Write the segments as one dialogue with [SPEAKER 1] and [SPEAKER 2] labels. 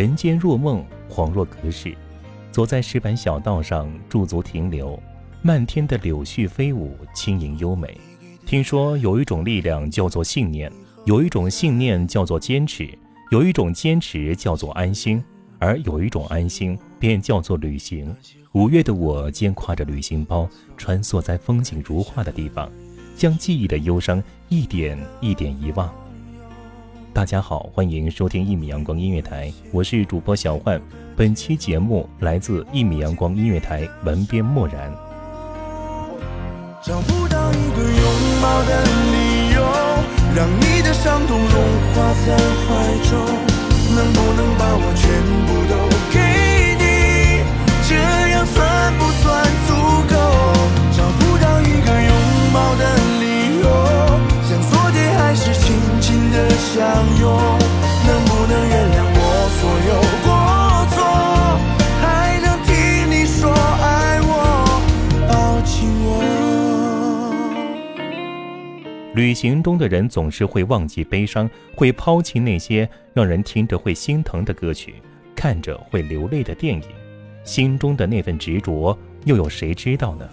[SPEAKER 1] 人间若梦，恍若隔世。走在石板小道上，驻足停留，漫天的柳絮飞舞，轻盈优美。听说有一种力量叫做信念，有一种信念叫做坚持，有一种坚持叫做安心，而有一种安心便叫做旅行。五月的我肩挎着旅行包，穿梭在风景如画的地方，将记忆的忧伤一点一点遗忘。大家好，欢迎收听一米阳光音乐台，我是主播小焕。本期节目来自一米阳光音乐台，文编漠然。
[SPEAKER 2] 找不到一个拥抱的理由，让你的伤痛融化在怀中。能不能把我全部都
[SPEAKER 1] 旅行中的人总是会忘记悲伤，会抛弃那些让人听着会心疼的歌曲，看着会流泪的电影，心中的那份执着，又有谁知道呢？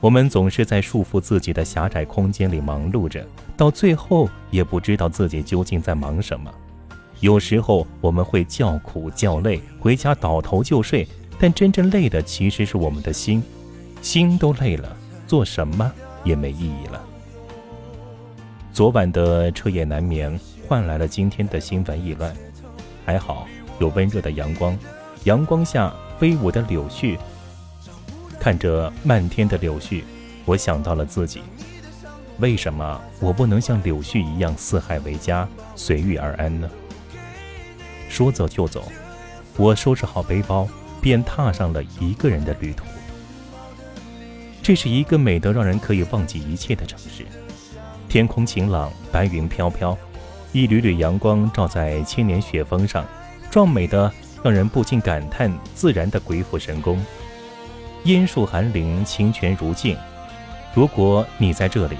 [SPEAKER 1] 我们总是在束缚自己的狭窄空间里忙碌着，到最后也不知道自己究竟在忙什么。有时候我们会叫苦叫累，回家倒头就睡，但真正累的其实是我们的心，心都累了，做什么也没意义了。昨晚的彻夜难眠换来了今天的心烦意乱，还好有温热的阳光，阳光下飞舞的柳絮。看着漫天的柳絮，我想到了自己，为什么我不能像柳絮一样四海为家，随遇而安呢？说走就走，我收拾好背包，便踏上了一个人的旅途。这是一个美得让人可以忘记一切的城市。天空晴朗，白云飘飘，一缕缕阳光照在千年雪峰上，壮美的让人不禁感叹自然的鬼斧神工。烟树寒林，清泉如镜。如果你在这里，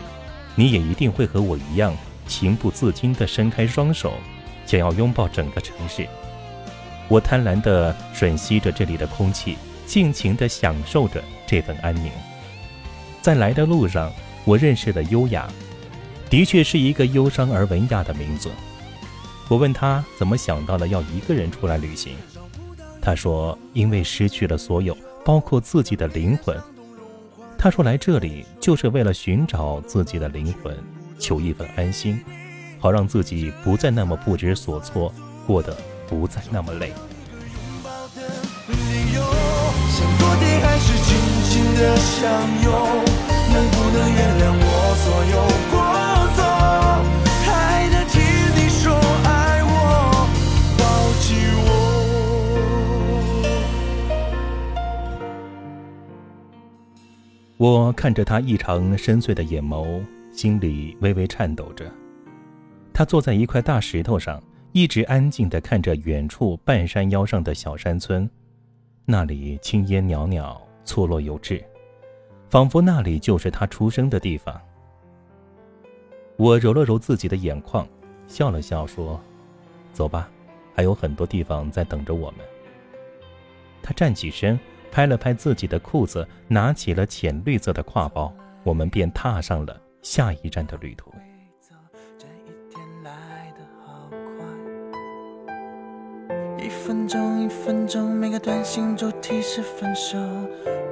[SPEAKER 1] 你也一定会和我一样，情不自禁地伸开双手，想要拥抱整个城市。我贪婪地吮吸着这里的空气，尽情地享受着这份安宁。在来的路上，我认识了优雅，的确是一个忧伤而文雅的名字。我问他怎么想到了要一个人出来旅行，他说因为失去了所有，包括自己的灵魂。他说来这里就是为了寻找自己的灵魂，求一份安心，好让自己不再那么不知所措，过得不再那么累。
[SPEAKER 2] 能不能原谅我所有过我
[SPEAKER 1] 看着他异常深邃的眼眸，心里微微颤抖着。他坐在一块大石头上，一直安静地看着远处半山腰上的小山村，那里青烟袅袅，错落有致，仿佛那里就是他出生的地方。我揉了揉自己的眼眶，笑了笑说：“走吧，还有很多地方在等着我们。”他站起身，拍了拍自己的裤子，拿起了浅绿色的挎包，我们便踏上了下一站的旅途。
[SPEAKER 3] 一分钟一分钟，每个短信都提示分手，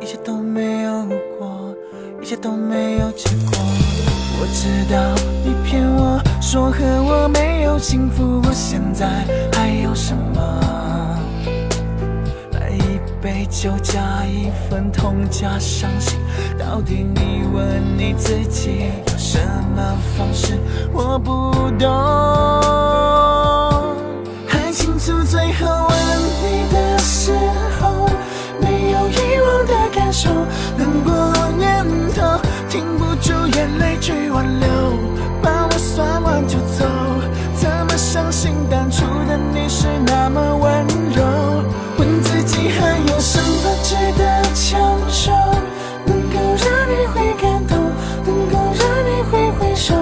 [SPEAKER 3] 一切都没有过，一切都没有结果。我知道你骗我说和我没有幸福，我现在还有什么？就加一份痛加伤心，到底你问你自己有什么方式？我不懂。还清楚最后吻你的时候，没有遗忘的感受，难过念头停不住眼泪去挽留，把我算完就走，怎么相信当初的你是那么温柔？问自己还有什么值得强求，能够让你会感动，能够让你会回首。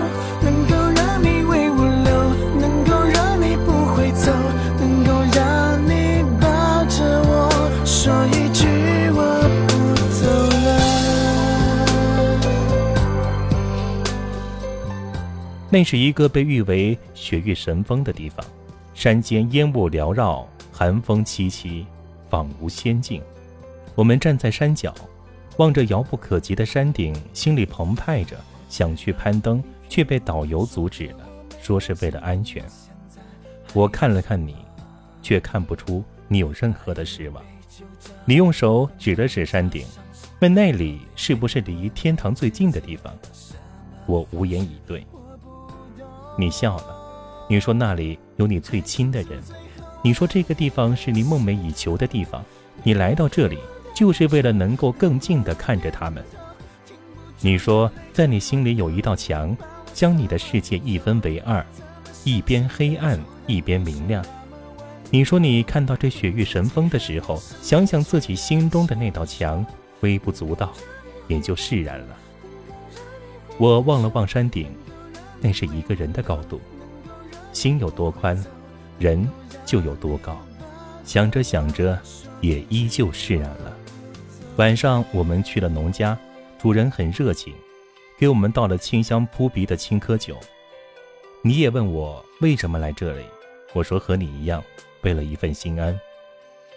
[SPEAKER 1] 那是一个被誉为雪域神峰的地方，山间烟雾缭绕，寒风凄凄，仿无仙境。我们站在山脚，望着遥不可及的山顶，心里澎湃着，想去攀登，却被导游阻止了，说是为了安全。我看了看你，却看不出你有任何的失望。你用手指了指山顶，问那里是不是离天堂最近的地方？我无言以对。你笑了，你说那里有你最亲的人，你说这个地方是你梦寐以求的地方，你来到这里就是为了能够更近地看着他们。你说在你心里有一道墙，将你的世界一分为二，一边黑暗，一边明亮。你说你看到这雪域神峰的时候，想想自己心中的那道墙，微不足道，也就释然了。我望了望山顶。那是一个人的高度，心有多宽，人就有多高。想着想着，也依旧释然了。晚上我们去了农家，主人很热情，给我们倒了清香扑鼻的青稞酒。你也问我为什么来这里，我说和你一样，为了一份心安。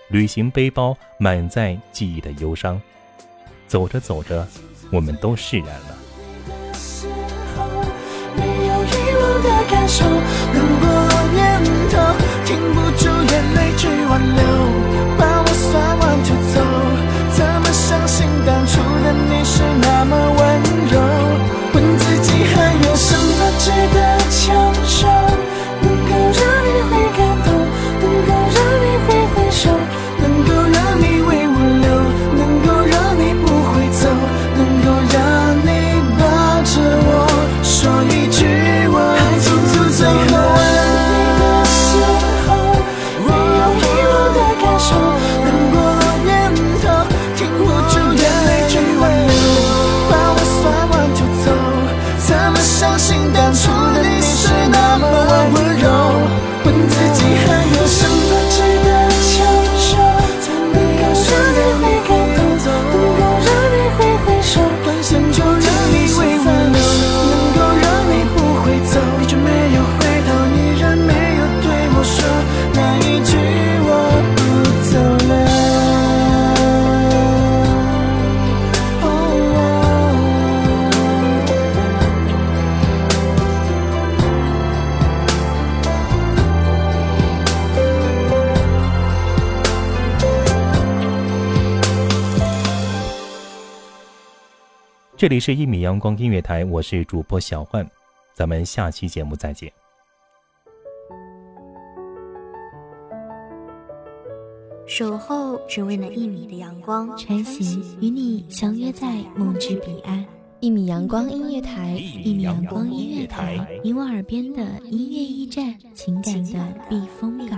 [SPEAKER 1] 旅行背包满载记忆的忧伤，走着走着，我们都释然了。
[SPEAKER 3] 的感受，难过念头，停不住眼泪去挽留，相信当初的你是那么温柔？问自己还有什么值
[SPEAKER 1] 这里是一米阳光音乐台，我是主播小焕，咱们下期节目再见。
[SPEAKER 4] 守候只为那一米的阳光，
[SPEAKER 5] 穿行与你相约在梦之彼岸。一米阳光音乐台，
[SPEAKER 1] 一米阳光音乐台，
[SPEAKER 5] 你我耳边的音乐驿站，情感的避风港。